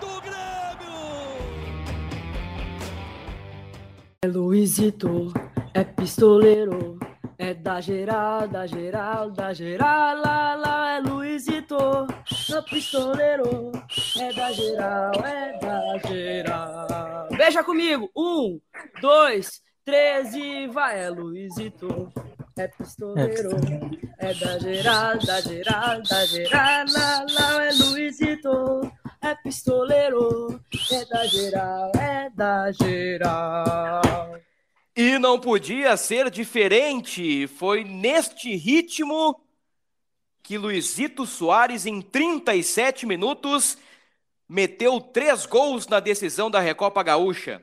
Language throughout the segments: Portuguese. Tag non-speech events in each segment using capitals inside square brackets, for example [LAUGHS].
do Grêmio! É Luizito, é pistoleiro, é da geral, da geral, da geral, lá, lá, é Luizito, é pistoleiro, é da geral, é da geral. Beija comigo, um, dois, três e vai, é Luizito, é pistoleiro, é da geral, da geral, da geral, lá, lá, é Luizito, é pistoleiro, é da geral, é da geral. E não podia ser diferente. Foi neste ritmo que Luizito Soares, em 37 minutos, meteu três gols na decisão da Recopa Gaúcha.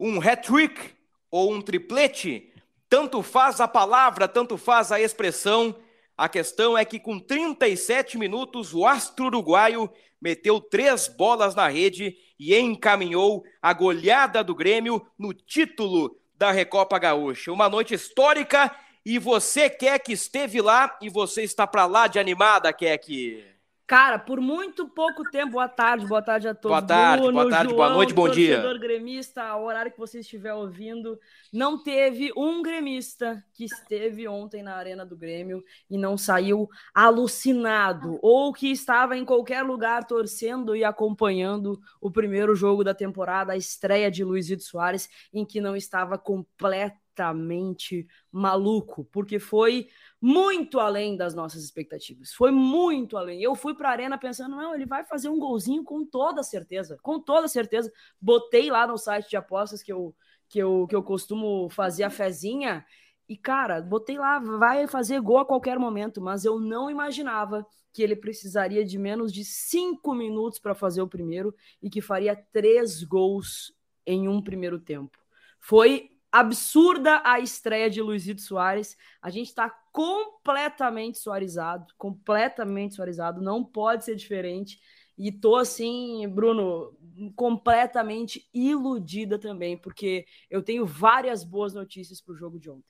Um hat-trick ou um triplete, tanto faz a palavra, tanto faz a expressão. A questão é que com 37 minutos, o astro uruguaio meteu três bolas na rede e encaminhou a goleada do Grêmio no título da Recopa Gaúcha. Uma noite histórica e você que esteve lá e você está para lá de animada, que Cara, por muito pouco tempo, boa tarde, boa tarde a todos. Boa tarde, Bruno, boa tarde, João, boa noite, bom dia. Torcedor gremista, ao horário que você estiver ouvindo, não teve um gremista que esteve ontem na Arena do Grêmio e não saiu alucinado, ou que estava em qualquer lugar torcendo e acompanhando o primeiro jogo da temporada, a estreia de Luizito Soares, em que não estava completamente maluco, porque foi muito além das nossas expectativas. Foi muito além. Eu fui para a arena pensando, não, ele vai fazer um golzinho com toda certeza, com toda certeza. Botei lá no site de apostas que eu que eu, que eu costumo fazer a fezinha e cara, botei lá, vai fazer gol a qualquer momento, mas eu não imaginava que ele precisaria de menos de cinco minutos para fazer o primeiro e que faria três gols em um primeiro tempo. Foi absurda a estreia de Luizito Soares. A gente está completamente suarizado, completamente suarizado, não pode ser diferente. E tô assim, Bruno, completamente iludida também, porque eu tenho várias boas notícias para o jogo de ontem.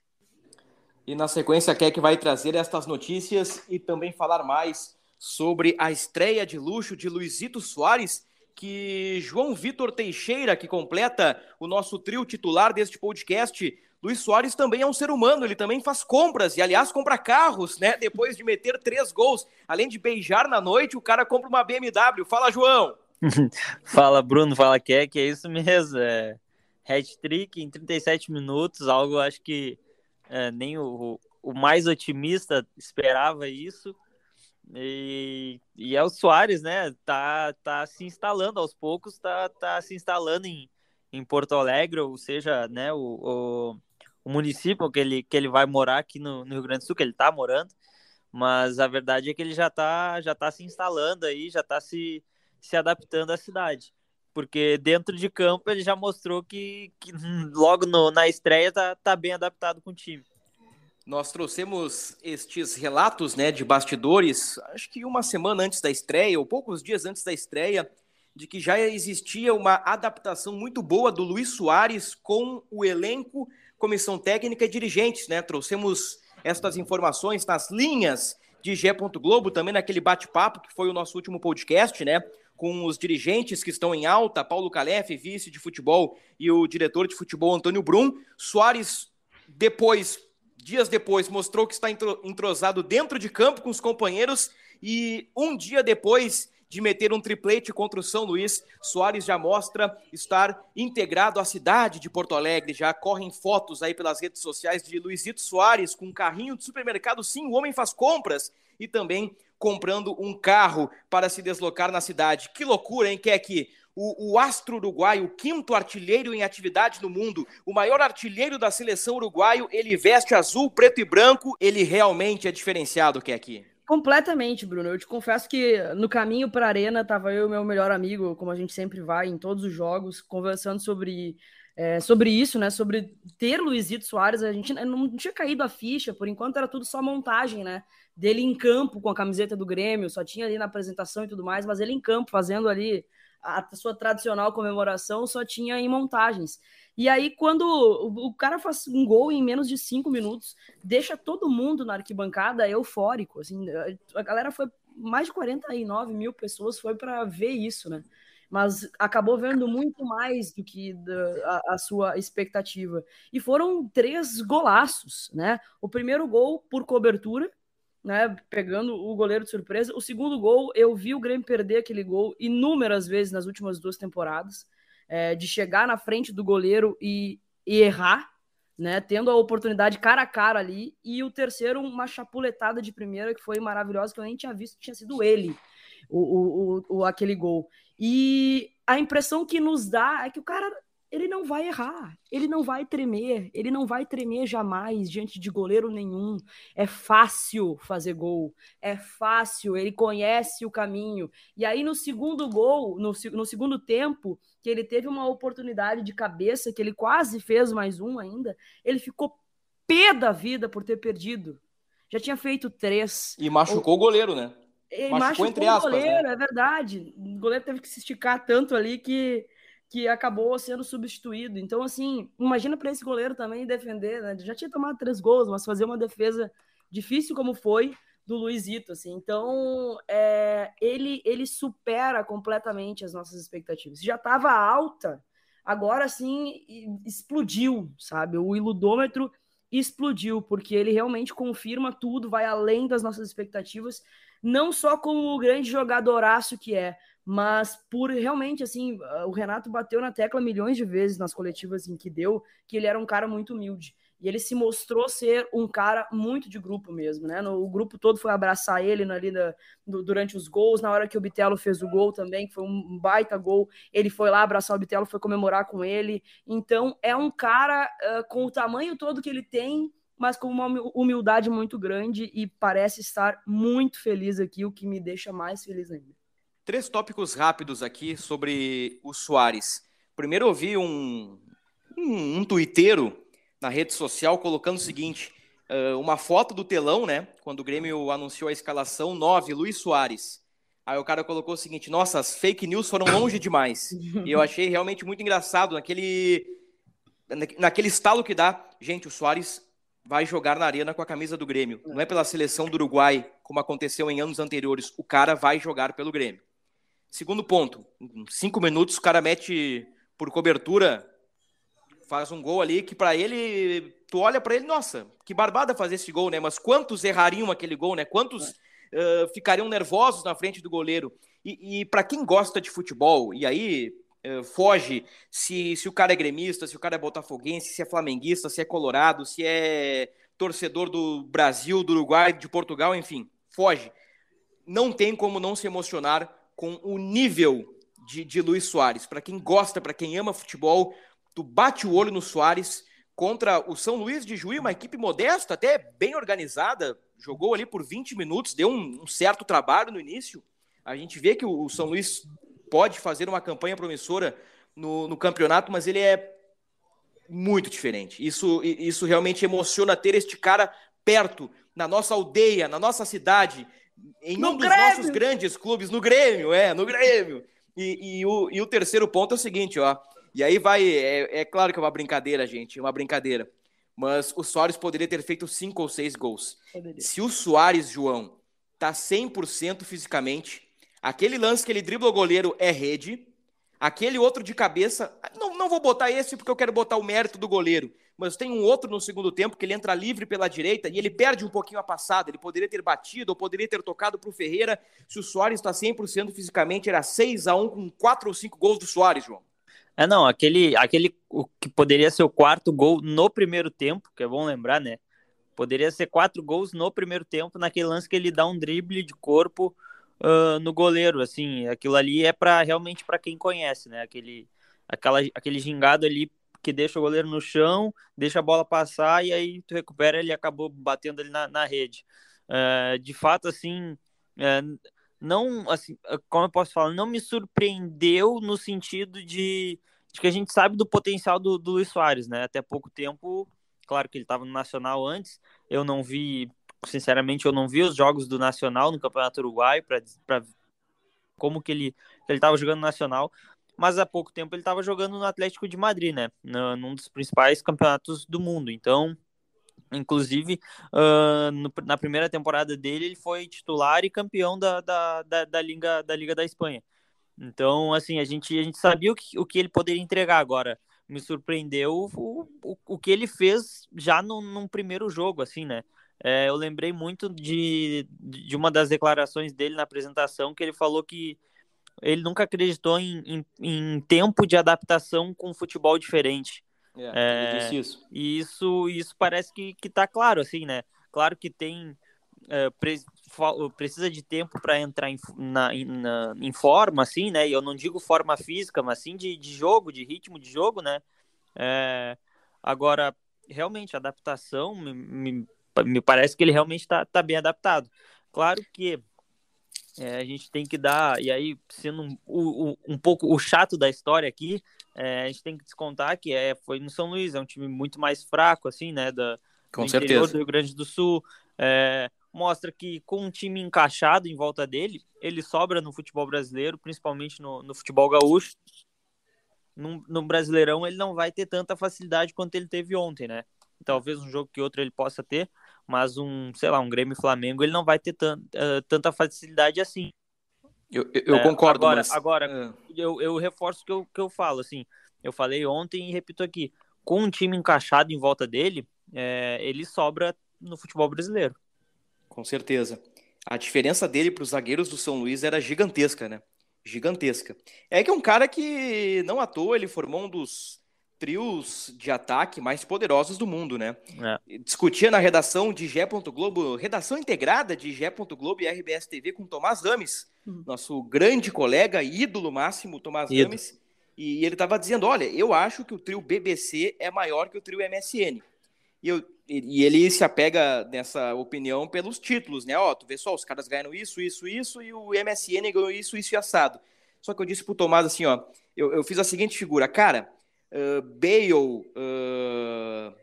E na sequência, quer que vai trazer estas notícias e também falar mais sobre a estreia de luxo de Luizito Soares, que João Vitor Teixeira, que completa o nosso trio titular deste podcast, Luiz Soares também é um ser humano, ele também faz compras, e aliás, compra carros, né? [LAUGHS] Depois de meter três gols, além de beijar na noite, o cara compra uma BMW. Fala, João! [LAUGHS] fala, Bruno, fala, Keck, é isso mesmo. É hat-trick em 37 minutos, algo acho que é, nem o, o mais otimista esperava isso. E, e é o Soares, né? Tá, tá se instalando aos poucos, tá, tá se instalando em, em Porto Alegre, ou seja, né, o, o, o município que ele, que ele vai morar aqui no, no Rio Grande do Sul, que ele está morando, mas a verdade é que ele já está já tá se instalando aí, já está se, se adaptando à cidade. Porque dentro de campo ele já mostrou que, que [LAUGHS] logo no, na estreia tá, tá bem adaptado com o time. Nós trouxemos estes relatos né, de bastidores, acho que uma semana antes da estreia, ou poucos dias antes da estreia, de que já existia uma adaptação muito boa do Luiz Soares com o elenco comissão técnica e dirigentes, né? Trouxemos estas informações nas linhas de G. Globo, também naquele bate-papo que foi o nosso último podcast, né? Com os dirigentes que estão em alta, Paulo Calef, vice de futebol, e o diretor de futebol, Antônio Brum. Soares, depois, dias depois, mostrou que está entrosado dentro de campo com os companheiros, e um dia depois de meter um triplete contra o São Luís. Soares já mostra estar integrado à cidade de Porto Alegre. Já correm fotos aí pelas redes sociais de Luizito Soares com um carrinho de supermercado. Sim, o homem faz compras e também comprando um carro para se deslocar na cidade. Que loucura, hein, Keck? O, o astro uruguaio, o quinto artilheiro em atividade no mundo, o maior artilheiro da seleção uruguaio, ele veste azul, preto e branco. Ele realmente é diferenciado, Keck. Completamente, Bruno. Eu te confesso que no caminho para a arena tava eu e meu melhor amigo, como a gente sempre vai em todos os jogos, conversando sobre é, sobre isso, né? Sobre ter Luizito Soares, a gente não tinha caído a ficha, por enquanto era tudo só montagem, né? Dele em campo com a camiseta do Grêmio, só tinha ali na apresentação e tudo mais, mas ele em campo fazendo ali a sua tradicional comemoração, só tinha em montagens. E aí, quando o cara faz um gol em menos de cinco minutos, deixa todo mundo na arquibancada eufórico. Assim, a galera foi mais de 49 mil pessoas foi para ver isso, né? mas acabou vendo muito mais do que a, a, sua expectativa. E foram três golaços, né? O primeiro gol por cobertura, né? Pegando o goleiro de surpresa. O segundo gol, eu vi o Grêmio perder aquele gol inúmeras vezes nas últimas duas temporadas, é, de chegar na frente do goleiro e, e errar. Né, tendo a oportunidade cara a cara ali, e o terceiro, uma chapuletada de primeira que foi maravilhosa, que eu nem tinha visto, tinha sido ele, o, o, o, aquele gol. E a impressão que nos dá é que o cara ele não vai errar, ele não vai tremer, ele não vai tremer jamais diante de goleiro nenhum. É fácil fazer gol, é fácil, ele conhece o caminho. E aí no segundo gol, no, no segundo tempo, que ele teve uma oportunidade de cabeça, que ele quase fez mais um ainda, ele ficou pé da vida por ter perdido. Já tinha feito três. E machucou o goleiro, né? Ele machucou, machucou entre aspas, o goleiro, né? é verdade. O goleiro teve que se esticar tanto ali que, que acabou sendo substituído. Então, assim, imagina para esse goleiro também defender, né? Já tinha tomado três gols, mas fazer uma defesa difícil como foi do Luizito, assim. Então, é, ele, ele supera completamente as nossas expectativas. Já estava alta, agora sim explodiu, sabe? O iludômetro explodiu, porque ele realmente confirma tudo, vai além das nossas expectativas não só como o grande jogadoraço que é, mas por realmente, assim, o Renato bateu na tecla milhões de vezes nas coletivas em que deu, que ele era um cara muito humilde. E ele se mostrou ser um cara muito de grupo mesmo, né? No, o grupo todo foi abraçar ele ali na, no, durante os gols, na hora que o Bitelo fez o gol também, que foi um baita gol, ele foi lá abraçar o Bitelo, foi comemorar com ele. Então, é um cara uh, com o tamanho todo que ele tem, mas com uma humildade muito grande e parece estar muito feliz aqui, o que me deixa mais feliz ainda. Três tópicos rápidos aqui sobre o Soares. Primeiro, eu vi um, um, um tuiteiro na rede social colocando o seguinte: uh, uma foto do telão, né? Quando o Grêmio anunciou a escalação 9, Luiz Soares. Aí o cara colocou o seguinte: nossa, as fake news foram longe demais. e eu achei realmente muito engraçado naquele, naquele estalo que dá. Gente, o Soares vai jogar na arena com a camisa do Grêmio. Não é pela seleção do Uruguai, como aconteceu em anos anteriores. O cara vai jogar pelo Grêmio. Segundo ponto, em cinco minutos o cara mete por cobertura, faz um gol ali que para ele, tu olha para ele, nossa, que barbada fazer esse gol, né? Mas quantos errariam aquele gol, né? Quantos uh, ficariam nervosos na frente do goleiro? E, e para quem gosta de futebol, e aí eh, foge se, se o cara é gremista, se o cara é botafoguense, se é flamenguista, se é colorado, se é torcedor do Brasil, do Uruguai, de Portugal, enfim, foge. Não tem como não se emocionar com o nível de, de Luiz Soares. Para quem gosta, para quem ama futebol, tu bate o olho no Soares contra o São Luís de Juí, uma equipe modesta, até bem organizada, jogou ali por 20 minutos, deu um, um certo trabalho no início. A gente vê que o, o São Luís pode fazer uma campanha promissora no, no campeonato, mas ele é muito diferente. Isso, isso realmente emociona ter este cara perto, na nossa aldeia, na nossa cidade, em no um dos Grêmio. nossos grandes clubes, no Grêmio, é, no Grêmio. E, e, o, e o terceiro ponto é o seguinte, ó. E aí vai, é, é claro que é uma brincadeira, gente, é uma brincadeira. Mas o Soares poderia ter feito cinco ou seis gols. Poderia. Se o Soares, João, tá 100% fisicamente, Aquele lance que ele dribla o goleiro é rede. Aquele outro de cabeça, não, não vou botar esse porque eu quero botar o mérito do goleiro, mas tem um outro no segundo tempo que ele entra livre pela direita e ele perde um pouquinho a passada. Ele poderia ter batido ou poderia ter tocado para o Ferreira. Se o Soares está 100% fisicamente, era 6 a 1 com 4 ou 5 gols do Soares, João. É, não, aquele, aquele o que poderia ser o quarto gol no primeiro tempo, que é bom lembrar, né? Poderia ser quatro gols no primeiro tempo, naquele lance que ele dá um drible de corpo uh, no goleiro, assim, aquilo ali é para realmente para quem conhece, né? Aquele, aquela, aquele gingado ali que deixa o goleiro no chão, deixa a bola passar e aí tu recupera ele acabou batendo ali na, na rede. é, de fato, assim, é, não, assim, como eu posso falar, não me surpreendeu no sentido de, de que a gente sabe do potencial do, do Luiz Soares, né? Até pouco tempo, claro que ele estava no Nacional antes, eu não vi, sinceramente, eu não vi os jogos do Nacional no Campeonato Uruguai para como que ele ele estava jogando no Nacional, mas há pouco tempo ele estava jogando no Atlético de Madrid, né? Num dos principais campeonatos do mundo. Então, Inclusive, uh, no, na primeira temporada dele, ele foi titular e campeão da, da, da, da, Liga, da Liga da Espanha. Então, assim, a gente, a gente sabia o que, o que ele poderia entregar agora. Me surpreendeu o, o, o que ele fez já no, num primeiro jogo, assim, né? É, eu lembrei muito de, de uma das declarações dele na apresentação, que ele falou que ele nunca acreditou em, em, em tempo de adaptação com futebol diferente. É, é, isso. E isso, isso parece que, que tá claro, assim, né? Claro que tem. É, pre, precisa de tempo para entrar em, na, na, em forma, assim, né? E eu não digo forma física, mas sim de, de jogo, de ritmo de jogo, né? É, agora, realmente, a adaptação me, me, me, parece que ele realmente está tá bem adaptado. Claro que é, a gente tem que dar, e aí, sendo um, um, um pouco o chato da história aqui, é, a gente tem que descontar que é, foi no São Luís, é um time muito mais fraco, assim, né? Da, com do certeza. do Rio Grande do Sul. É, mostra que com um time encaixado em volta dele, ele sobra no futebol brasileiro, principalmente no, no futebol gaúcho. No, no, Brasileirão ele não vai ter tanta facilidade quanto ele teve ontem, né? Talvez um jogo que outro ele possa ter, mas um, sei lá, um Grêmio Flamengo ele não vai ter tant, uh, tanta facilidade assim. Eu, eu é, concordo, agora, mas... Agora, é. eu, eu reforço o que eu, que eu falo, assim, eu falei ontem e repito aqui, com um time encaixado em volta dele, é, ele sobra no futebol brasileiro. Com certeza. A diferença dele para os zagueiros do São Luís era gigantesca, né? Gigantesca. É que é um cara que, não à toa, ele formou um dos trios de ataque mais poderosos do mundo, né? É. Discutia na redação de Gé. Globo, redação integrada de Gé. Globo e RBS TV com Tomás Rames, uhum. nosso grande colega, ídolo máximo, Tomás ídolo. Rames. E ele estava dizendo: olha, eu acho que o trio BBC é maior que o trio MSN. E, eu, e ele se apega nessa opinião pelos títulos, né? Ó, tu vê só, os caras ganham isso, isso, isso, e o MSN ganhou isso, isso e assado. Só que eu disse pro Tomás assim, ó, eu, eu fiz a seguinte figura, cara, uh, Bale, uh,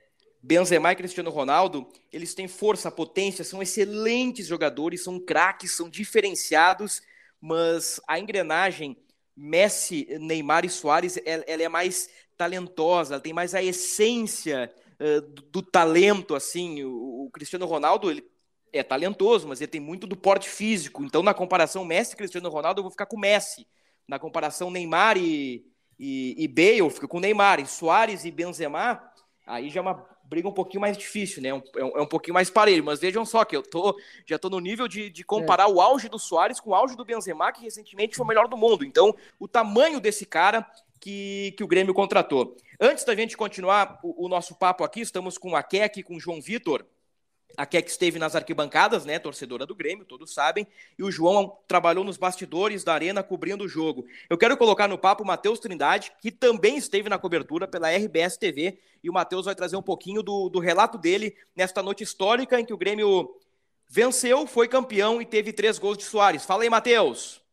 Benzema e Cristiano Ronaldo, eles têm força, potência, são excelentes jogadores, são craques, são diferenciados, mas a engrenagem Messi, Neymar e Soares, ela, ela é mais talentosa, ela tem mais a essência uh, do, do, talento, assim. O, o, Cristiano Ronaldo, ele é talentoso, mas ele tem muito do porte físico. Então, na comparação Messi e Cristiano Ronaldo, eu vou ficar com Messi. Na comparação Neymar e, e, e Bale, eu fico com Neymar. E Soares e Benzema, aí já é uma briga um pouquinho mais difícil, né? É um, é um pouquinho mais parelho. Mas vejam só que eu tô, já tô no nível de, de comparar é. o auge do Soares com o auge do Benzema, que recentemente foi o melhor do mundo. Então, o tamanho desse cara que, que o Grêmio contratou. Antes da gente continuar o, o nosso papo aqui, estamos com a Keck, com o João Vitor. A Keck esteve nas arquibancadas, né, torcedora do Grêmio, todos sabem, e o João trabalhou nos bastidores da arena cobrindo o jogo. Eu quero colocar no papo o Matheus Trindade, que também esteve na cobertura pela RBS TV, e o Matheus vai trazer um pouquinho do, do relato dele nesta noite histórica em que o Grêmio venceu, foi campeão e teve três gols de Soares. Fala aí, Matheus!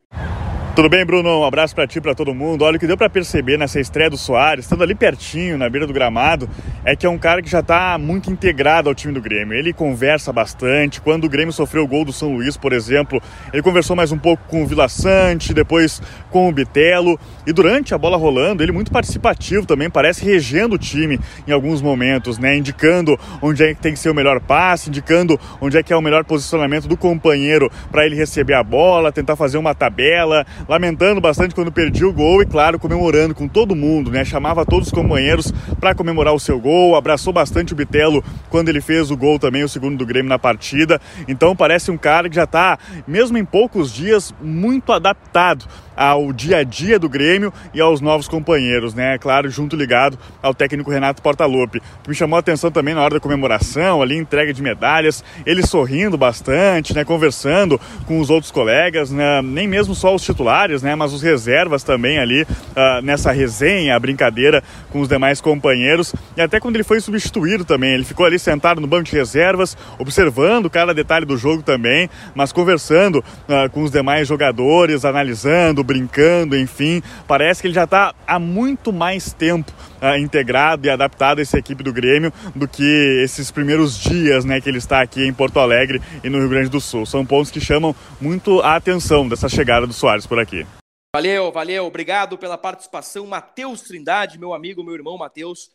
Tudo bem, Bruno? Um abraço para ti, para todo mundo. Olha, o que deu para perceber nessa estreia do Soares, estando ali pertinho, na beira do gramado, é que é um cara que já está muito integrado ao time do Grêmio. Ele conversa bastante. Quando o Grêmio sofreu o gol do São Luís, por exemplo, ele conversou mais um pouco com o Vila Sante, depois com o Bitelo. E durante a bola rolando, ele muito participativo também, parece regendo o time em alguns momentos, né? Indicando onde é que tem que ser o melhor passe, indicando onde é que é o melhor posicionamento do companheiro para ele receber a bola, tentar fazer uma tabela lamentando bastante quando perdia o gol e, claro, comemorando com todo mundo, né? Chamava todos os companheiros para comemorar o seu gol, abraçou bastante o Bitelo quando ele fez o gol também, o segundo do Grêmio na partida. Então parece um cara que já está, mesmo em poucos dias, muito adaptado ao dia a dia do Grêmio e aos novos companheiros, né? Claro, junto ligado ao técnico Renato Portaluppi. Me chamou a atenção também na hora da comemoração, ali entrega de medalhas, ele sorrindo bastante, né? Conversando com os outros colegas, né? Nem mesmo só os titulares, né? Mas os reservas também ali uh, nessa resenha, a brincadeira com os demais companheiros. E até quando ele foi substituído também, ele ficou ali sentado no banco de reservas, observando cada detalhe do jogo também, mas conversando uh, com os demais jogadores, analisando, brincando, enfim. Parece que ele já está há muito mais tempo uh, integrado e adaptado a essa equipe do Grêmio do que esses primeiros dias né, que ele está aqui em Porto Alegre e no Rio Grande do Sul. São pontos que chamam muito a atenção dessa chegada do Soares por aqui. Valeu, valeu, obrigado pela participação, Matheus Trindade, meu amigo, meu irmão Matheus,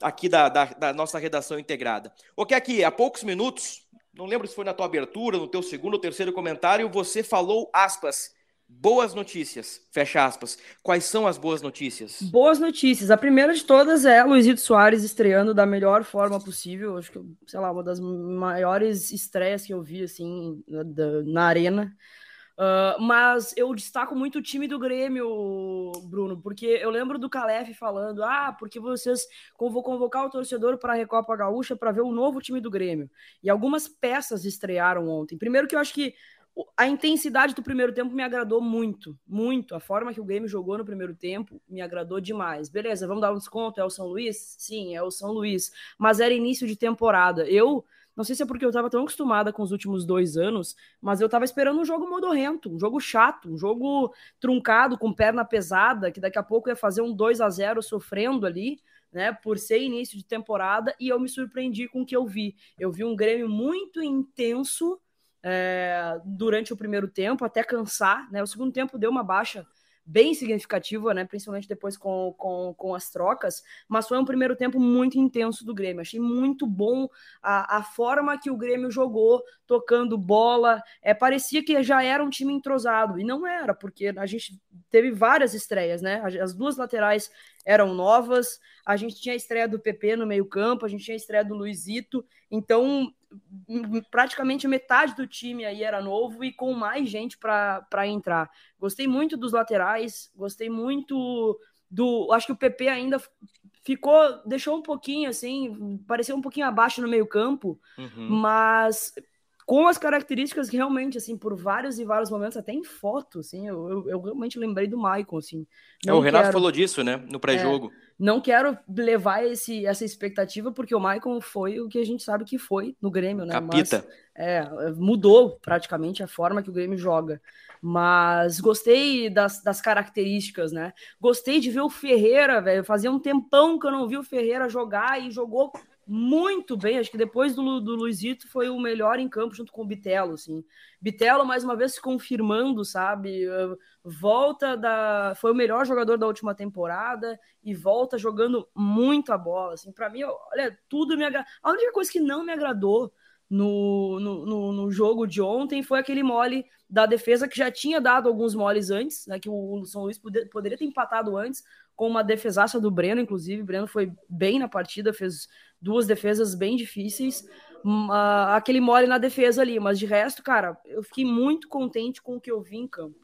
aqui da, da, da, nossa redação integrada. Ok, aqui, há poucos minutos, não lembro se foi na tua abertura, no teu segundo ou terceiro comentário, você falou, aspas, boas notícias, fecha aspas. Quais são as boas notícias? Boas notícias. A primeira de todas é Luizito Soares estreando da melhor forma possível. Acho que, sei lá, uma das maiores estreias que eu vi, assim, na, na arena. Uh, mas eu destaco muito o time do Grêmio, Bruno, porque eu lembro do Calef falando: ah, porque vocês vão convocar o torcedor para a Recopa Gaúcha para ver o novo time do Grêmio. E algumas peças estrearam ontem. Primeiro, que eu acho que a intensidade do primeiro tempo me agradou muito, muito. A forma que o Grêmio jogou no primeiro tempo me agradou demais. Beleza, vamos dar um desconto? É o São Luís? Sim, é o São Luís. Mas era início de temporada. Eu não sei se é porque eu estava tão acostumada com os últimos dois anos, mas eu estava esperando um jogo modorrento, um jogo chato, um jogo truncado, com perna pesada, que daqui a pouco ia fazer um 2 a 0 sofrendo ali, né, por ser início de temporada, e eu me surpreendi com o que eu vi. Eu vi um Grêmio muito intenso é, durante o primeiro tempo, até cansar, né? O segundo tempo deu uma baixa bem significativa, né? Principalmente depois com, com, com as trocas, mas foi um primeiro tempo muito intenso do Grêmio. Achei muito bom a, a forma que o Grêmio jogou, tocando bola. É, parecia que já era um time entrosado, e não era, porque a gente teve várias estreias, né? As duas laterais eram novas, a gente tinha a estreia do PP no meio-campo, a gente tinha a estreia do Luizito, então praticamente metade do time aí era novo e com mais gente para entrar. Gostei muito dos laterais, gostei muito do. Acho que o PP ainda ficou, deixou um pouquinho assim, pareceu um pouquinho abaixo no meio-campo, uhum. mas com as características realmente, assim, por vários e vários momentos, até em foto, assim, eu, eu, eu realmente lembrei do Maicon, assim. É, o Renato quero... falou disso, né, no pré-jogo. É, não quero levar esse, essa expectativa, porque o Maicon foi o que a gente sabe que foi no Grêmio, né? Capita. Mas, é, mudou praticamente a forma que o Grêmio joga. Mas gostei das, das características, né? Gostei de ver o Ferreira, velho. Fazia um tempão que eu não vi o Ferreira jogar e jogou muito bem. Acho que depois do, do Luizito foi o melhor em campo junto com o Bitelo, assim. Bitelo, mais uma vez, se confirmando, sabe? Volta da. Foi o melhor jogador da última temporada e volta jogando muito a bola. Assim, para mim, olha, tudo me agradou. A única coisa que não me agradou no, no, no, no, jogo de ontem foi aquele mole da defesa que já tinha dado alguns moles antes, né? Que o São Luís poder, poderia ter empatado antes, com uma defesaça do Breno, inclusive. O Breno foi bem na partida, fez duas defesas bem difíceis. Uh, aquele mole na defesa ali, mas de resto, cara, eu fiquei muito contente com o que eu vi em campo.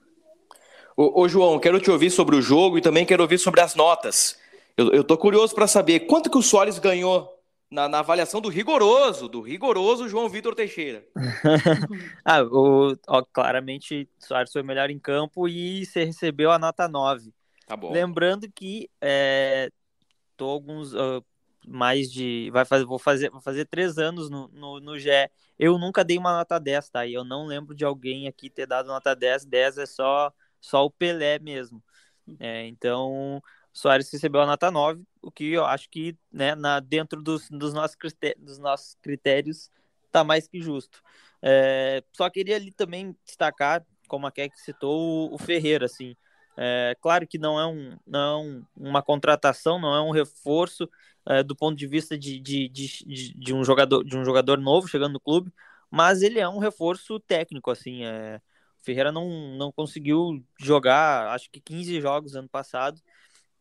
Ô, ô João, quero te ouvir sobre o jogo e também quero ouvir sobre as notas. Eu, eu tô curioso para saber quanto que o Soares ganhou na, na, avaliação do rigoroso, do rigoroso João Vitor Teixeira. [LAUGHS] ah, o, ó, claramente o Soares foi melhor em campo e você recebeu a nota 9. Tá bom. Lembrando que é, tô alguns uh, mais de. Vai fazer, vou, fazer, vou fazer três anos no, no, no GE. Eu nunca dei uma nota 10, tá? E eu não lembro de alguém aqui ter dado nota 10. 10 é só, só o Pelé mesmo. É, então, Soares recebeu a nota 9, o que eu acho que né, na, dentro dos, dos, nossos critérios, dos nossos critérios tá mais que justo. É, só queria ali também destacar, como a Keck citou, o, o Ferreira, assim. É, claro que não é, um, não é uma contratação, não é um reforço é, do ponto de vista de, de, de, de, um jogador, de um jogador novo chegando no clube, mas ele é um reforço técnico, assim. É, o Ferreira não, não conseguiu jogar, acho que 15 jogos ano passado,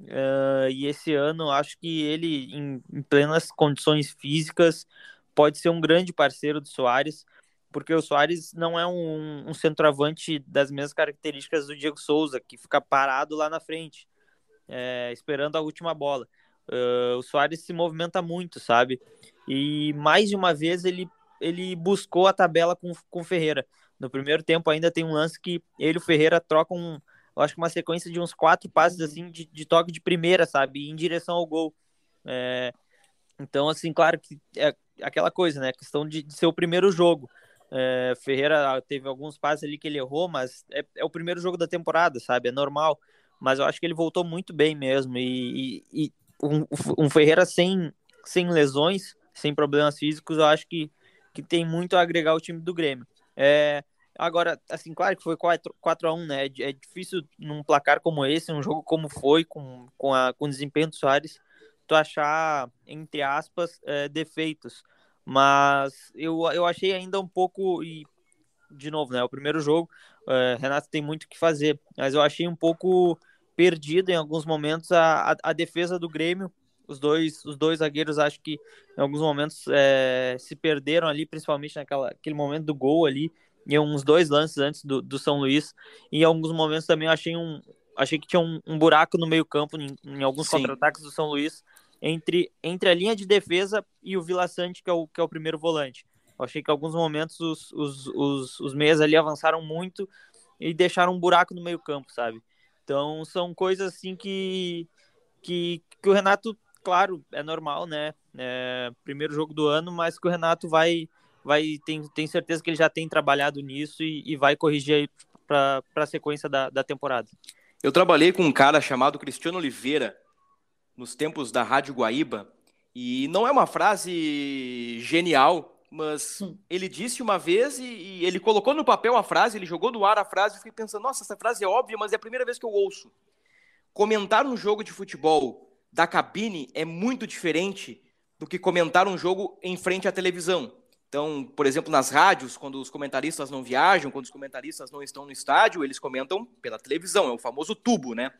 é, e esse ano acho que ele, em, em plenas condições físicas, pode ser um grande parceiro do Soares porque o Soares não é um, um centroavante das mesmas características do Diego Souza, que fica parado lá na frente, esperando a última bola. Uh, o Soares se movimenta muito, sabe? E mais de uma vez ele, ele buscou a tabela com, com o Ferreira. No primeiro tempo ainda tem um lance que ele e o Ferreira trocam, eu acho que uma sequência de uns quatro passes assim de, de toque de primeira, sabe? Em direção ao gol. É, então, assim, claro que é aquela coisa, né? questão de, de ser o primeiro jogo. É, Ferreira teve alguns passes ali que ele errou, mas é, é, o primeiro jogo da temporada, sabe? É normal. Mas eu acho que ele voltou muito bem mesmo. E, e, e um, um, Ferreira sem, sem lesões, sem problemas físicos, eu acho que, que tem muito a agregar ao time do Grêmio. É, agora, assim, claro que foi 4, 4 a 1 né? É, é difícil num placar como esse, um jogo como foi, com, com, a, com o desempenho do Soares, tu achar, entre aspas, é, defeitos. Mas eu, eu achei ainda um pouco, e de novo, né? O primeiro jogo, é, Renato tem muito o que fazer, mas eu achei um pouco perdido em alguns momentos a, a, a, defesa do Grêmio. Os dois, os dois zagueiros acho que em alguns momentos é, se perderam ali, principalmente naquela aquele momento do gol ali, e uns dois lances antes do, do São Luís. E em alguns momentos também eu achei um, achei que tinha um, um buraco no meio campo em, em alguns contra-ataques do São Luís entre, entre a linha de defesa e o Vila Sante, que é o, que é o primeiro volante. Eu achei que em alguns momentos os, os, os, os meias ali avançaram muito e deixaram um buraco no meio campo, sabe? Então são coisas assim que, que, que o Renato, claro, é normal, né? É, primeiro jogo do ano, mas que o Renato vai, vai tem, tem certeza que ele já tem trabalhado nisso e, e vai corrigir aí para a sequência da, da temporada. Eu trabalhei com um cara chamado Cristiano Oliveira, nos tempos da Rádio Guaíba, e não é uma frase genial, mas hum. ele disse uma vez e, e, ele colocou no papel a frase, ele jogou no ar a frase e fiquei pensando, nossa, essa frase é óbvia, mas é a primeira vez que eu ouço. Comentar um jogo de futebol da cabine é muito diferente do que comentar um jogo em frente à televisão. Então, por exemplo, nas rádios, quando os comentaristas não viajam, quando os comentaristas não estão no estádio, eles comentam pela televisão, é o famoso tubo, né?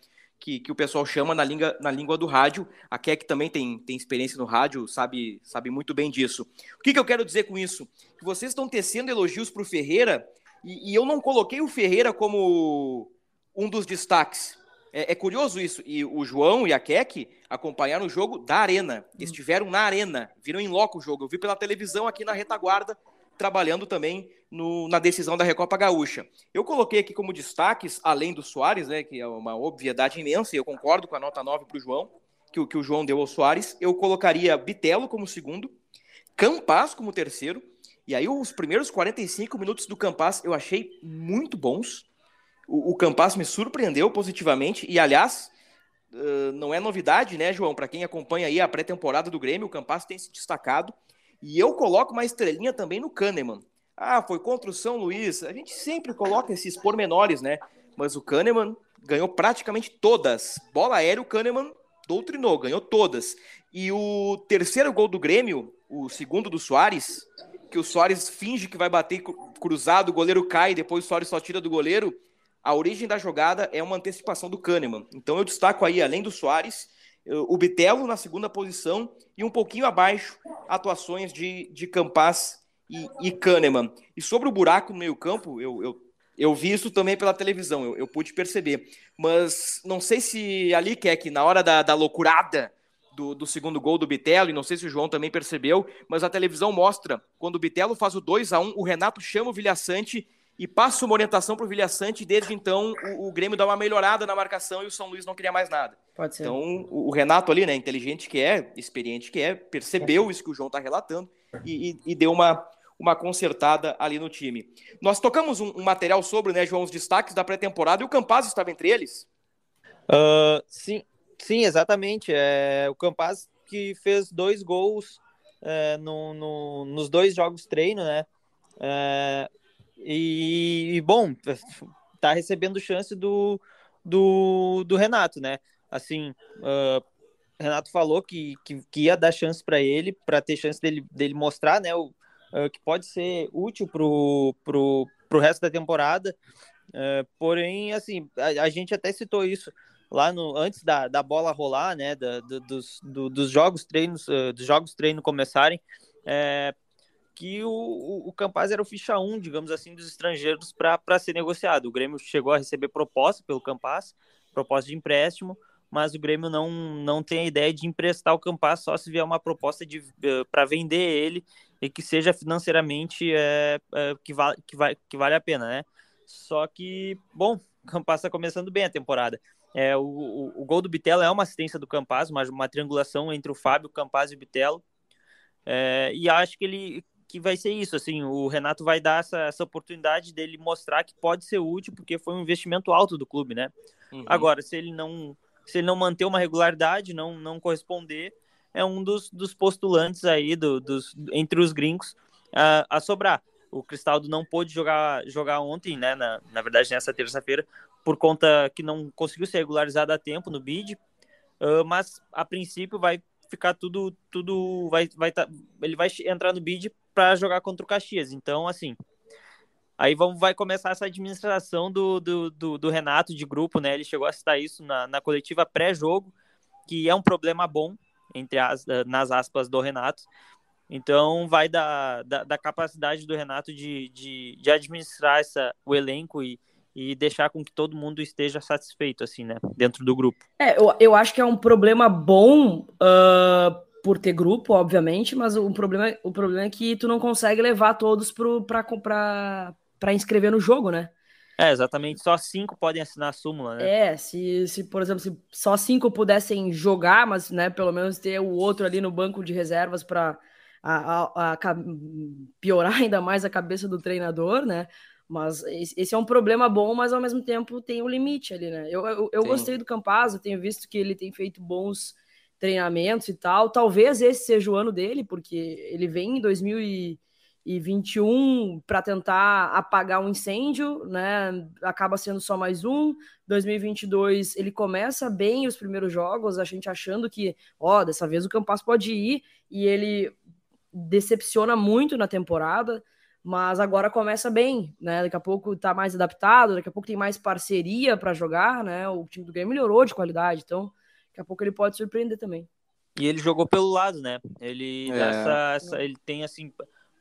Que, que o pessoal chama na língua, na língua do rádio. A Keck também tem, tem experiência no rádio, sabe, sabe muito bem disso. O que, que eu quero dizer com isso? Que vocês estão tecendo elogios para o Ferreira e, e, eu não coloquei o Ferreira como um dos destaques. É, é curioso isso. E o João e a Keck acompanharam o jogo da Arena. Estiveram na Arena, viram em loco o jogo. Eu vi pela televisão aqui na retaguarda trabalhando também no, na decisão da Recopa Gaúcha. Eu coloquei aqui como destaques, além do Soares, né, que é uma obviedade imensa, e eu concordo com a nota 9 para o João, que, que o João deu ao Soares, eu colocaria Bitelo como segundo, Campas como terceiro, e aí os primeiros 45 minutos do Campas eu achei muito bons. O, o Campas me surpreendeu positivamente, e aliás, uh, não é novidade, né, João? Para quem acompanha aí a pré-temporada do Grêmio, o Campas tem se destacado. E eu coloco uma estrelinha também no Kahneman. Ah, foi contra o São Luís. A gente sempre coloca esses pormenores, né? Mas o Kahneman ganhou praticamente todas. Bola aérea, o Kahneman doutrinou, ganhou todas. E o terceiro gol do Grêmio, o segundo do Soares, que o Soares finge que vai bater cruzado, o goleiro cai, depois o Soares só tira do goleiro. A origem da jogada é uma antecipação do Kahneman. Então eu destaco aí, além do Soares, o Bitelo na segunda posição e um pouquinho abaixo atuações de, de Campas e, e Kahneman. E sobre o buraco no meio campo, eu, eu, eu vi isso também pela televisão, eu, eu pude perceber. Mas não sei se ali, que é que na hora da, da loucurada do, do, segundo gol do Bitelo, e não sei se o João também percebeu, mas a televisão mostra, quando o Bitelo faz o 2 a 1 o Renato chama o Vilhaçante e passa uma orientação para o Vilhaçante, e desde então o, o, Grêmio dá uma melhorada na marcação e o São Luís não queria mais nada. Pode ser. Então o, Renato ali, né, inteligente que é, experiente que é, percebeu isso que o João está relatando e, e, e, deu uma, uma consertada ali no time. Nós tocamos um, um material sobre, né, João, os destaques da pré-temporada e o Campaz estava entre eles? Uh, sim, sim, exatamente. É, o Campaz que fez dois gols é, no, no, nos dois jogos treino, né? É, e, bom, tá recebendo chance do, do, do Renato, né? Assim, uh, Renato falou que, que, que, ia dar chance para ele, para ter chance dele, dele mostrar, né? O, uh, que pode ser útil pro, pro, pro resto da temporada. Uh, porém, assim, a, a, gente até citou isso lá no antes da, da bola rolar, né? Da, do, dos, do, dos jogos treinos, dos jogos treino começarem. É, que o, o, o Campaz era o ficha 1, digamos assim, dos estrangeiros para ser negociado. O Grêmio chegou a receber proposta pelo Campaz, proposta de empréstimo, mas o Grêmio não, não tem a ideia de emprestar o Campaz só se vier uma proposta de uh, para vender ele e que seja financeiramente é, é, que, va que, vai, que vale a pena, né? Só que, bom, o Campaz está começando bem a temporada. É, o, o, o, gol do Bitelo é uma assistência do Campaz, uma, uma triangulação entre o Fábio, o Campaz e o Bitelo. É, e acho que ele que vai ser isso, assim, o Renato vai dar essa, essa oportunidade dele mostrar que pode ser útil, porque foi um investimento alto do clube, né? Uhum. Agora, se ele não se ele não manter uma regularidade, não, não corresponder, é um dos, dos postulantes aí do, dos, entre os gringos a, a sobrar. O Cristaldo não pôde jogar, jogar ontem, né? Na, na verdade, nessa terça-feira, por conta que não conseguiu ser regularizado a tempo no bid, uh, mas a princípio vai ficar tudo, tudo vai, vai tá, ele vai entrar no bid para jogar contra o Caxias. Então, assim, aí vamos, vai começar essa administração do, do, do, do Renato de grupo, né? Ele chegou a citar isso na, na coletiva pré-jogo, que é um problema bom, entre as, nas aspas do Renato. Então, vai da, da, da capacidade do Renato de, de, de administrar essa, o elenco e, e deixar com que todo mundo esteja satisfeito, assim, né? Dentro do grupo. É, eu, eu acho que é um problema bom uh, por ter grupo, obviamente, mas o problema, o problema é que tu não consegue levar todos para inscrever no jogo, né? É, exatamente. Só cinco podem assinar a súmula, né? É, se, se por exemplo, se só cinco pudessem jogar, mas, né, pelo menos ter o outro ali no banco de reservas para piorar [LAUGHS] ainda mais a cabeça do treinador, né? Mas esse é um problema bom, mas ao mesmo tempo tem um limite ali, né? Eu, eu, eu gostei do Campaz, eu tenho visto que ele tem feito bons treinamentos e tal. Talvez esse seja o ano dele, porque ele vem em 2021 para tentar apagar um incêndio, né? Acaba sendo só mais um. 2022 ele começa bem os primeiros jogos, a gente achando que, ó, dessa vez o Campaz pode ir e ele decepciona muito na temporada mas agora começa bem, né? Daqui a pouco tá mais adaptado, daqui a pouco tem mais parceria para jogar, né? O time do Grêmio melhorou de qualidade, então daqui a pouco ele pode surpreender também. E ele jogou pelo lado, né? Ele é. essa, essa, ele tem assim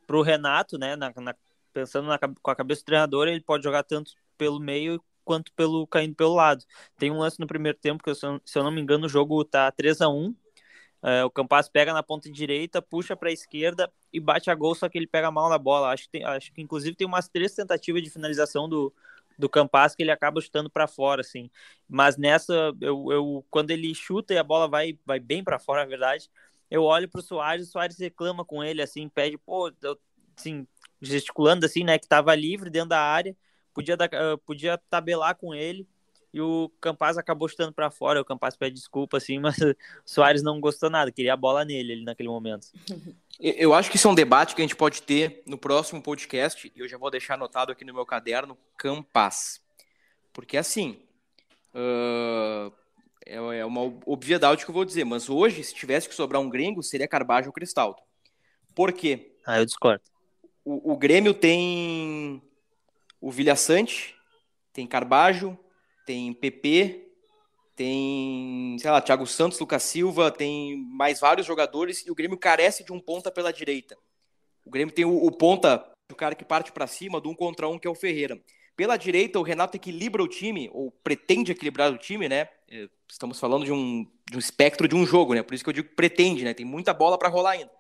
pro Renato, né? Na, na, pensando na, com a cabeça do treinador, ele pode jogar tanto pelo meio quanto pelo caindo pelo lado. Tem um lance no primeiro tempo que se eu, se eu não me engano o jogo tá 3 a 1 é, o Campas pega na ponta direita, puxa para a esquerda e bate a gol, só que ele pega mal na bola. Acho que, tem, acho que inclusive tem umas três tentativas de finalização do, do Campas que ele acaba chutando para fora, assim. Mas nessa, eu, eu, quando ele chuta e a bola vai, vai bem para fora, na verdade, eu olho para o Soares, o Soares reclama com ele, assim, pede, pô, assim, gesticulando assim, né, que tava livre dentro da área, podia, dar, podia tabelar com ele e o Campaz acabou chutando para fora. O Campaz pede desculpa, assim, [LAUGHS] mas o Soares não gostou nada, queria a bola nele ali naquele momento. [LAUGHS] Eu acho que isso é um debate que a gente pode ter no próximo podcast, e eu já vou deixar anotado aqui no meu caderno, Campaz. Porque assim, uh, é uma obviedade que eu vou dizer, mas hoje, se tivesse que sobrar um gringo, seria Carbajo ou Cristaldo. Por quê? Ah, eu discordo. O, o Grêmio tem o Vilha Sante, tem Carbajo, tem PP, tem, sei lá, Thiago Santos, Lucas Silva, tem mais vários jogadores e o Grêmio carece de um ponta pela direita. O Grêmio tem o, o ponta, o cara que parte para cima do um contra um, que é o Ferreira. Pela direita, o Renato equilibra o time, ou pretende equilibrar o time, né? É, estamos falando de um, de um espectro de um jogo, né? Por isso que eu digo pretende, né? Tem muita bola para rolar ainda.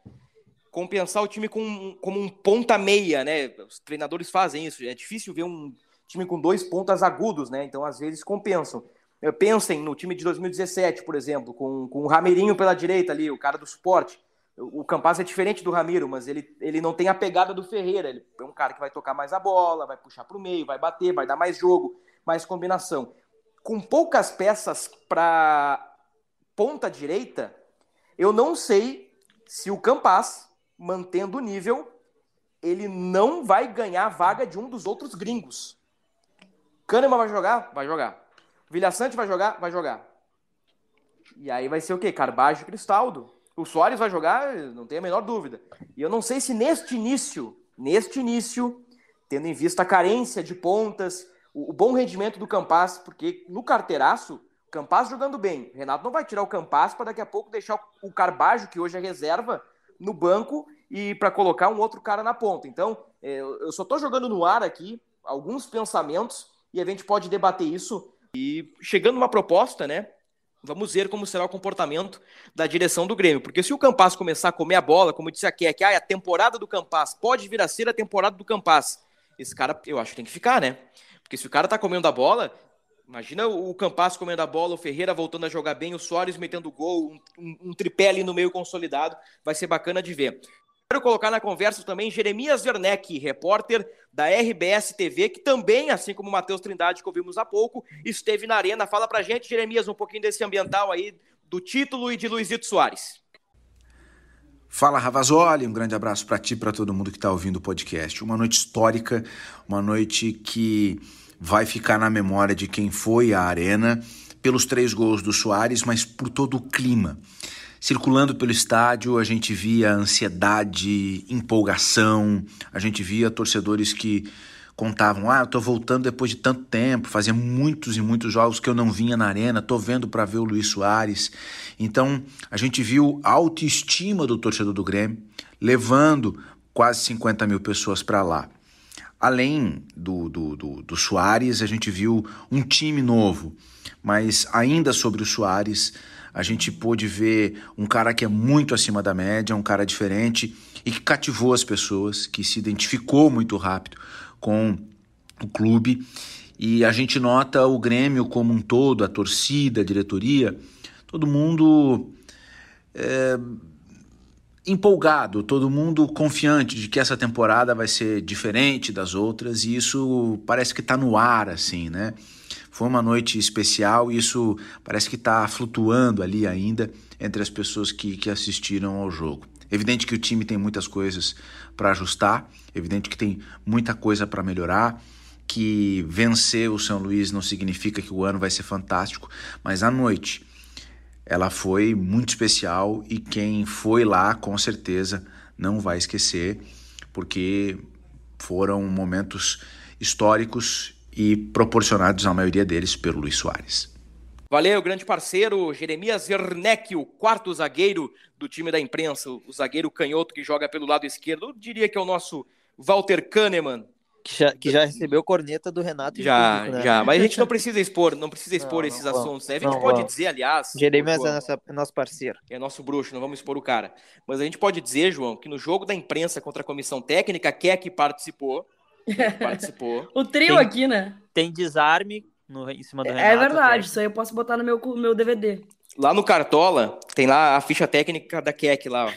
Compensar o time com, como um ponta meia, né? Os treinadores fazem isso. É difícil ver um time com dois pontas agudos, né? Então, às vezes, compensam. Pensem no time de 2017, por exemplo, com, com o Ramirinho pela direita ali, o cara do suporte. O Campaz é diferente do Ramiro, mas ele, ele não tem a pegada do Ferreira. Ele é um cara que vai tocar mais a bola, vai puxar para o meio, vai bater, vai dar mais jogo, mais combinação. Com poucas peças para ponta direita, eu não sei se o Campaz, mantendo o nível, ele não vai ganhar a vaga de um dos outros gringos. Kahneman vai jogar? Vai jogar. Vilha Sante vai jogar? Vai jogar. E aí vai ser o quê? Carbajo e Cristaldo. O Soares vai jogar? Não tem a menor dúvida. E eu não sei se neste início, neste início, tendo em vista a carência de pontas, o, o bom rendimento do Campas, porque no carteiraço, Campas jogando bem. Renato não vai tirar o Campas para daqui a pouco deixar o, o Carbajo, que hoje é reserva, no banco e para colocar um outro cara na ponta. Então, é, eu só estou jogando no ar aqui alguns pensamentos e a gente pode debater isso e chegando uma proposta, né? Vamos ver como será o comportamento da direção do Grêmio. Porque se o Campas começar a comer a bola, como disse a Keck, ah, a temporada do Campas pode vir a ser a temporada do Campas. Esse cara, eu acho que tem que ficar, né? Porque se o cara tá comendo a bola, imagina o Campas comendo a bola, o Ferreira voltando a jogar bem, o Soares metendo gol, um, um, um tripé ali no meio consolidado, vai ser bacana de ver. Quero colocar na conversa também Jeremias Werneck, repórter da RBS TV, que também, assim como o Matheus Trindade, que ouvimos há pouco, esteve na arena. Fala pra gente, Jeremias, um pouquinho desse ambiental aí, do título e de Luizito Soares. Fala Ravazoli, um grande abraço para ti e para todo mundo que está ouvindo o podcast. Uma noite histórica, uma noite que vai ficar na memória de quem foi à arena pelos três gols do Soares, mas por todo o clima. Circulando pelo estádio, a gente via ansiedade, empolgação, a gente via torcedores que contavam: "Ah, eu tô voltando depois de tanto tempo, fazia muitos e muitos jogos que eu não vinha na arena, tô vendo para ver o Luiz Soares". Então, a gente viu a autoestima do torcedor do Grêmio levando quase 50 mil pessoas para lá. Além do, do, do, do Soares, a gente viu um time novo, mas ainda sobre o Soares, a gente pôde ver um cara que é muito acima da média, um cara diferente e que cativou as pessoas, que se identificou muito rápido com o clube. E a gente nota o Grêmio como um todo, a torcida, a diretoria, todo mundo é, empolgado, todo mundo confiante de que essa temporada vai ser diferente das outras e isso parece que está no ar, assim, né? Foi uma noite especial e isso parece que está flutuando ali ainda entre as pessoas que, que assistiram ao jogo. Evidente que o time tem muitas coisas para ajustar, evidente que tem muita coisa para melhorar, que vencer o São Luís não significa que o ano vai ser fantástico, mas a noite ela foi muito especial e quem foi lá com certeza não vai esquecer, porque foram momentos históricos e proporcionados, a maioria deles, pelo Luiz Soares. Valeu, grande parceiro, Jeremias Werneck, o quarto zagueiro do time da imprensa, o zagueiro canhoto que joga pelo lado esquerdo. Eu diria que é o nosso Walter Kahneman. Que já, que já recebeu corneta do Renato. Já, público, né? já. Mas a gente [LAUGHS] não precisa expor, não precisa expor não, esses não assuntos. Né? A gente não, pode dizer, aliás. Jeremias é, nossa, é nosso parceiro. É nosso bruxo, não vamos expor o cara. Mas a gente pode dizer, João, que no jogo da imprensa contra a comissão técnica, quer que participou, Participou. [LAUGHS] o trio tem, aqui, né? Tem desarme no, em cima do é, Renato. É verdade, isso aí eu posso botar no meu, meu DVD. Lá no Cartola, tem lá a ficha técnica da Keck lá, ó.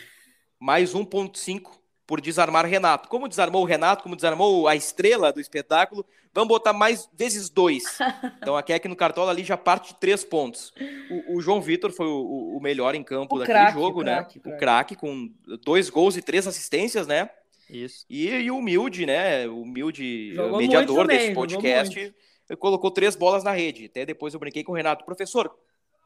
Mais 1.5 por desarmar Renato. Como desarmou o Renato, como desarmou a estrela do espetáculo, vamos botar mais vezes dois. [LAUGHS] Então a Keck no Cartola ali já parte de três pontos. O, o João Vitor foi o, o, melhor em campo o daquele craque, jogo, né? Craque, o craque, com dois gols e três assistências, né? Isso. E, e o humilde, né? O humilde jogou mediador desse podcast, colocou três bolas na rede. Até depois eu brinquei com o Renato, professor,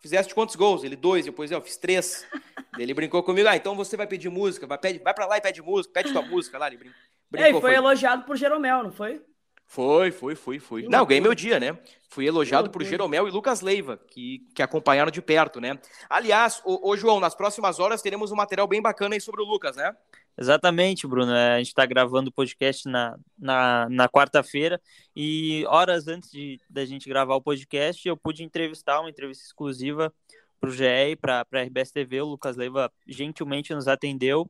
fizeste quantos gols? Ele, dois. Depois eu fiz três. [LAUGHS] ele brincou comigo, ah, então você vai pedir música, vai, pede, vai pra lá e pede música, pede tua música lá. Ele brincou. É, e foi, foi, elogiado por Jeromel, não foi? Foi, foi, foi, foi. Não, ganhei meu dia, né? Fui elogiado por Jeromel e Lucas Leiva, que, que acompanharam de perto, né? Aliás, ô, ô João, nas próximas horas teremos um material bem bacana aí sobre o Lucas, né? Exatamente, Bruno. É, a gente está gravando o podcast na, na, na quarta-feira e horas antes de da gente gravar o podcast, eu pude entrevistar uma entrevista exclusiva para o GE e para a RBS TV. O Lucas Leiva gentilmente nos atendeu.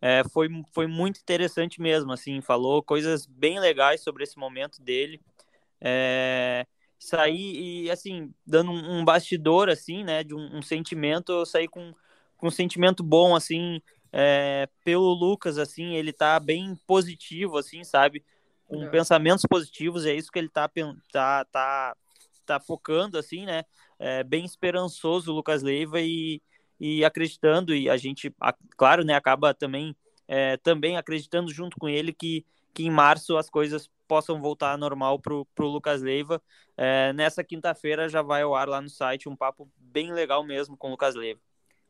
É, foi, foi muito interessante mesmo, assim, falou coisas bem legais sobre esse momento dele. É, saí e, assim, dando um, um bastidor, assim, né, de um, um sentimento, eu saí com, com um sentimento bom, assim, é, pelo Lucas, assim, ele tá bem positivo, assim, sabe? Com é. pensamentos positivos, é isso que ele tá, tá, tá, tá focando, assim, né? É, bem esperançoso o Lucas Leiva e, e acreditando, e a gente, claro, né, acaba também, é, também acreditando junto com ele que, que em março as coisas possam voltar normal pro, pro Lucas Leiva. É, nessa quinta-feira já vai ao ar lá no site um papo bem legal mesmo com o Lucas Leiva.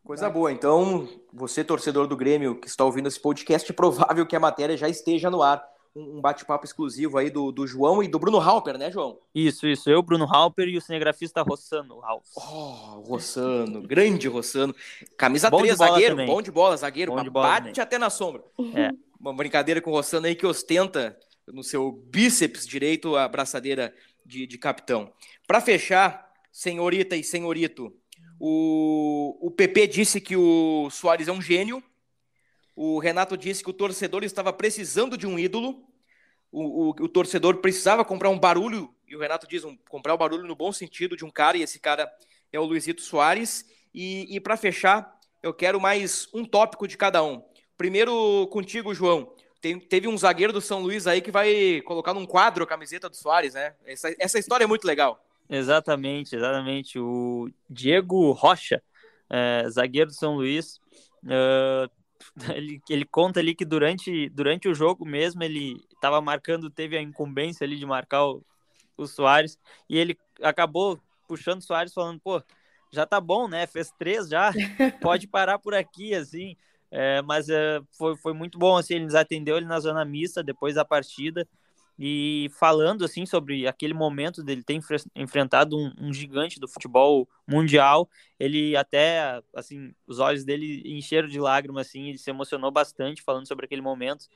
Coisa boa. Então, você, torcedor do Grêmio, que está ouvindo esse podcast, é [LAUGHS] provável que a matéria já esteja no ar. um bate-papo exclusivo aí do, do João e do Bruno Halper, né, João? Isso, isso. Eu, Bruno Halper e o cinegrafista Rossano Ralph. Oh, Rossano, grande Rossano. Camisa bom 3, zagueiro, também. bom de bola, zagueiro, bom bola bate também. até na sombra. É. Uma brincadeira com o Rossano aí que ostenta no seu bíceps direito a braçadeira de, de capitão. Para fechar, senhorita e senhorito, o, o PP disse que o Soares é um gênio, o Renato disse que o torcedor estava precisando de um ídolo. O, o, o torcedor precisava comprar um barulho, e o Renato diz um, comprar o um barulho no bom sentido de um cara, e esse cara é o Luizito Soares. E, e para fechar, eu quero mais um tópico de cada um. Primeiro contigo, João. Tem, teve um zagueiro do São Luís aí que vai colocar num quadro a camiseta do Soares, né? Essa, essa história é muito legal. Exatamente, exatamente. O Diego Rocha, é, zagueiro do São Luís, é, [LAUGHS] ele, ele conta ali que durante, durante o jogo mesmo ele estava marcando, teve a incumbência ali de marcar o, o Soares e ele acabou puxando o Soares falando, pô, já tá bom, né? Fez três já, [LAUGHS] pode parar por aqui, assim. É, mas é, foi, foi muito bom, assim, ele nos atendeu ele na zona mista depois da partida e falando assim sobre aquele momento dele ter enfrentado um, um, gigante do futebol mundial, ele até assim os olhos dele encheram de lágrimas assim, ele se emocionou bastante falando sobre aquele momento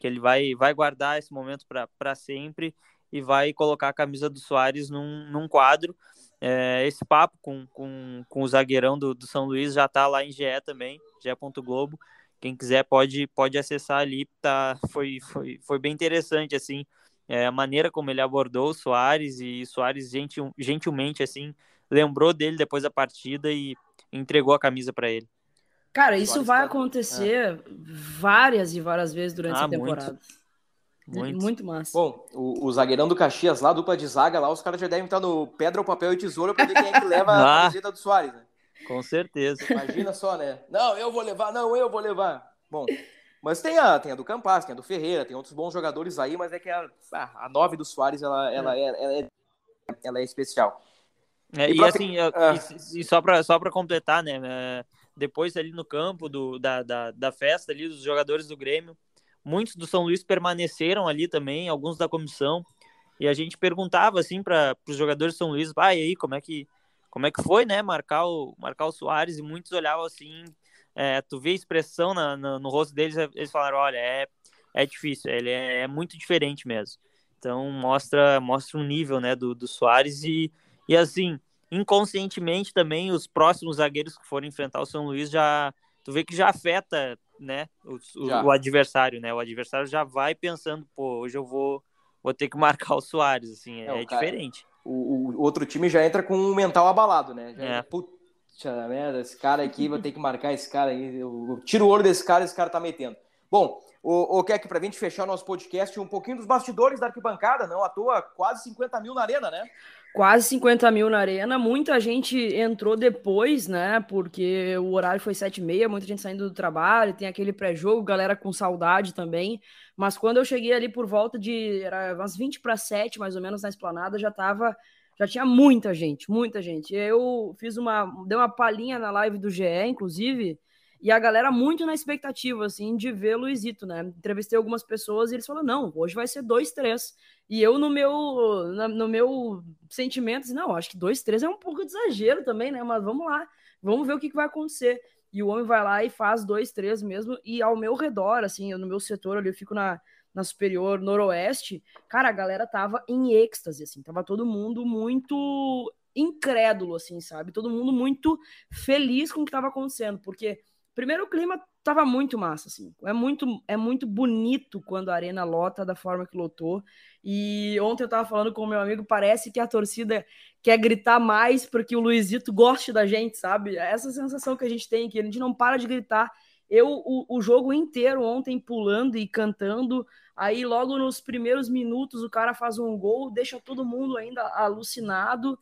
que ele vai vai guardar esse momento para sempre e vai colocar a camisa do Soares num, num quadro. É, esse papo com, com, com o zagueirão do, do São Luís já está lá em GE também, ge.globo. Quem quiser pode, pode acessar ali, tá, foi, foi, foi bem interessante, assim, é, a maneira como ele abordou o Soares e Soares gentil, gentilmente assim lembrou dele depois da partida e entregou a camisa para ele. Cara, isso vai tá... acontecer é. várias e várias vezes durante ah, a temporada. Muito. muito. muito massa. Bom, o, o, zagueirão do Caxias lá, dupla de zaga lá, os caras já devem estar no pedra, papel e tesoura para ver quem é que leva [LAUGHS] ah, a camiseta do Soares, né? Com certeza. Imagina só, né? Não, eu vou levar, não, eu vou levar. Bom, mas tem a, tem a do Campas, tem a do Ferreira, tem outros bons jogadores aí, mas é que a, a, a nove do Soares, ela, ela, é, ela, é, ela é especial. É, e, e assim, eu, ah. e, e, só para só completar, né? É, depois ali no campo do, da, da, da festa ali, dos jogadores do Grêmio, muitos do São Luís permaneceram ali também, alguns da comissão, e a gente perguntava assim para os jogadores do São Luís, vai ah, aí, como é que como é que foi, né, marcar o, marcar o Soares, e muitos olhavam assim, é, tu vê a expressão na, na, no rosto deles, eles falaram, olha, é, é difícil, ele é, é, muito diferente mesmo. Então mostra mostra um nível, né, do, do Soares e, e assim, inconscientemente também os próximos zagueiros que forem enfrentar o São Luís já tu vê que já afeta, né, o, o, o adversário, né? O adversário já vai pensando, pô, hoje eu vou vou ter que marcar o Soares, assim, é, é diferente. O, o, outro time já entra com um mental abalado, né? Já, é. Put puxa merda, esse cara aqui, vou ter que marcar esse cara aí. Eu tiro o olho desse cara, esse cara tá metendo. Bom, o, o Keck, pra gente fechar nosso podcast, um pouquinho dos bastidores da arquibancada, não à toa, quase 50 mil na arena, né? Quase 50 mil na arena, muita gente entrou depois, né? Porque o horário foi 7 e meia, muita gente saindo do trabalho, tem aquele pré-jogo, galera com saudade também. Mas quando eu cheguei ali por volta de era umas 20 para 7, mais ou menos, na esplanada, já tava já tinha muita gente, muita gente. Eu fiz uma, dei uma palhinha na live do GE, inclusive, e a galera muito na expectativa, assim, de ver Luizito, né? Entrevistei algumas pessoas e eles falaram, não, hoje vai ser 2-3. E eu, no meu, no meu sentimento, assim, não, acho que 2-3 é um pouco de exagero também, né? Mas vamos lá, vamos ver o que, que vai acontecer. E o homem vai lá e faz 2-3 mesmo, e ao meu redor, assim, no meu setor ali, eu fico na, na Superior Noroeste, cara, a galera tava em êxtase, assim, tava todo mundo muito incrédulo, assim, sabe? Todo mundo muito feliz com o que tava acontecendo, porque primeiro o clima tava muito massa, assim, é muito, é muito bonito quando a arena lota da forma que lotou, e ontem eu tava falando com o meu amigo, parece que a torcida quer gritar mais porque o Luizito goste da gente, sabe? Essa sensação que a gente tem, que a gente não para de gritar, eu, o, o jogo inteiro ontem pulando e cantando, aí logo nos primeiros minutos o cara faz um gol, deixa todo mundo ainda alucinado.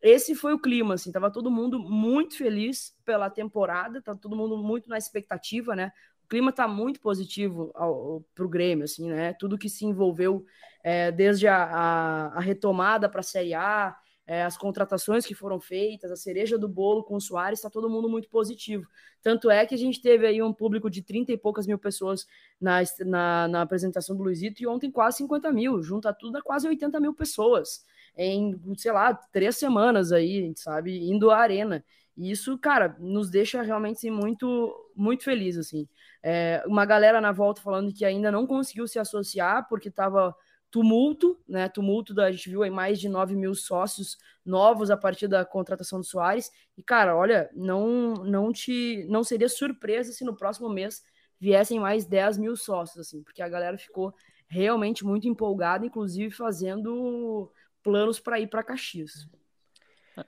Esse foi o clima, assim, tava todo mundo muito feliz pela temporada, tá todo mundo muito na expectativa, né? O clima tá muito positivo ao, pro Grêmio, assim, né? Tudo que se envolveu é, desde a, a, a retomada para a Série A, é, as contratações que foram feitas, a cereja do bolo com o Soares, está todo mundo muito positivo. Tanto é que a gente teve aí um público de 30 e poucas mil pessoas na, na, na apresentação do Luizito e ontem quase 50 mil, junta tudo a quase 80 mil pessoas em, sei lá, três semanas aí, sabe, indo à arena. E isso, cara, nos deixa realmente assim, muito, muito feliz, assim. É, uma galera na volta falando que ainda não conseguiu se associar porque estava tumulto, né? Tumulto da a gente viu aí mais de 9 mil sócios novos a partir da contratação do Soares. E, cara, olha, não, não te não seria surpresa se no próximo mês viessem mais 10 mil sócios, assim, porque a galera ficou realmente muito empolgada, inclusive fazendo planos para ir para Caxias.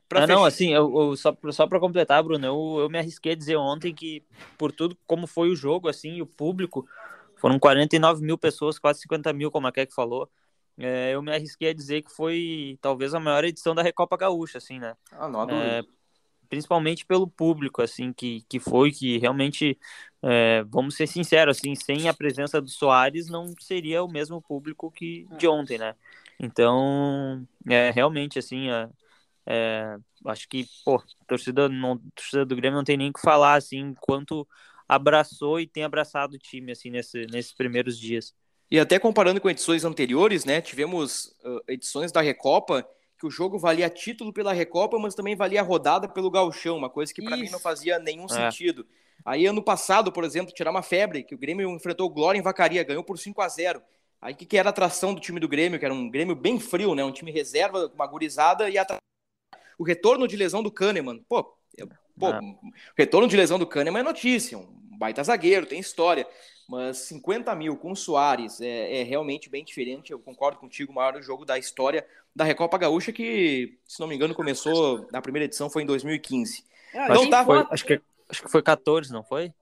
Pra ah, não, assim, eu, eu só, só para completar, Bruno, eu, eu me arrisquei a dizer ontem que, por tudo como foi o jogo, assim, o público, foram 49 mil pessoas, quase 50 mil, como a Keck falou. É, eu me arrisquei a dizer que foi talvez a maior edição da Recopa Gaúcha, assim, né? Ah, não é, principalmente pelo público, assim, que, que foi, que realmente, é, vamos ser sinceros, assim, sem a presença do Soares não seria o mesmo público que de ontem, né? Então, é, realmente, assim, é, é, acho que, pô, torcida, não, torcida do Grêmio não tem nem o que falar, assim, quanto abraçou e tem abraçado o time assim nesse, nesses primeiros dias. E até comparando com edições anteriores, né? Tivemos uh, edições da Recopa que o jogo valia título pela Recopa, mas também valia rodada pelo Gauchão, uma coisa que para mim não fazia nenhum é. sentido. Aí ano passado, por exemplo, tirar uma febre, que o Grêmio enfrentou o Glória em Vacaria, ganhou por 5 a 0 Aí o que, que era a atração do time do Grêmio, que era um Grêmio bem frio, né? Um time reserva, uma gurizada e a... o retorno de lesão do Kahneman. Pô, Pô, ah. retorno de lesão do Kahneman é notícia, um baita zagueiro, tem história. Mas 50 mil com o Soares é, é, realmente bem diferente. Eu concordo contigo, o maior jogo da história da Recopa Gaúcha, que, se não me engano, começou na primeira edição, foi em 2015. Ah, então tá. Foi, acho, que, acho que foi 14, não foi?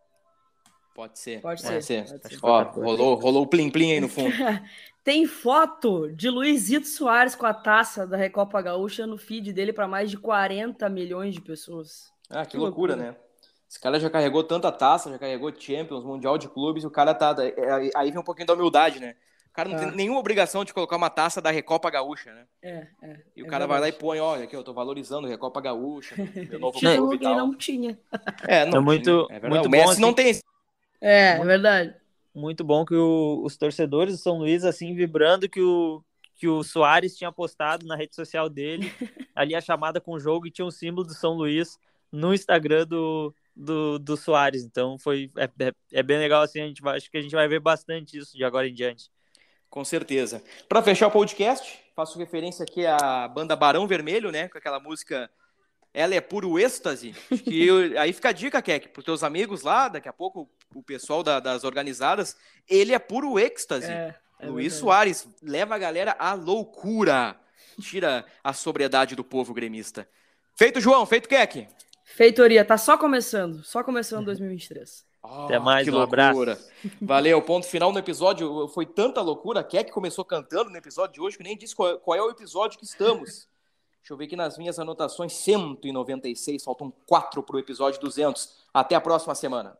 Pode ser. Pode, Pode ser. ser. Pode ser. Ó, rolou, rolou o plim-plim aí no fundo. [LAUGHS] Tem foto de Luizito Soares com a taça da Recopa Gaúcha no feed dele para mais de 40 milhões de pessoas. Ah, que, que loucura, loucura, né? Esse cara já carregou tanta taça, já carregou Champions, Mundial de Clubes, e o cara tá. É, é, aí vem um pouquinho da humildade, né? O cara não tem é. nenhuma obrigação de colocar uma taça da Recopa Gaúcha, né? É, é. E o é cara verdade. vai lá e põe, olha, aqui eu tô valorizando a Recopa Gaúcha, [LAUGHS] meu novo clube e tal. não tinha. É, não, é muito, é muito o Messi assim, não tem. É, é verdade. Muito bom que o, os torcedores do São Luís, assim, vibrando que o, que o Soares tinha postado na rede social dele, [LAUGHS] ali a chamada com o jogo e tinha um símbolo do São Luís no Instagram do, do, do Soares. Então foi é, é, é, bem legal assim, a gente vai, acho que a gente vai ver bastante isso de agora em diante. Com certeza. Para fechar o podcast, faço referência aqui à banda Barão Vermelho, né, com aquela música Ela é puro êxtase. Que eu, [LAUGHS] aí fica a dica, Keck, para os teus amigos lá, daqui a pouco o pessoal da, das organizadas, ele é puro êxtase. É, é Luiz verdade. Soares leva a galera à loucura. Tira a sobriedade do povo gremista. Feito, João. Feito, Keck. Feitoria, tá só começando, só começando 2023. Oh, Até mais, que um loucura. abraço. Valeu, ponto final no episódio. Foi tanta loucura. Quer que começou cantando no episódio de hoje que nem disse qual, qual é o episódio que estamos. Deixa eu ver aqui nas minhas anotações: 196, faltam quatro para o episódio 200. Até a próxima semana.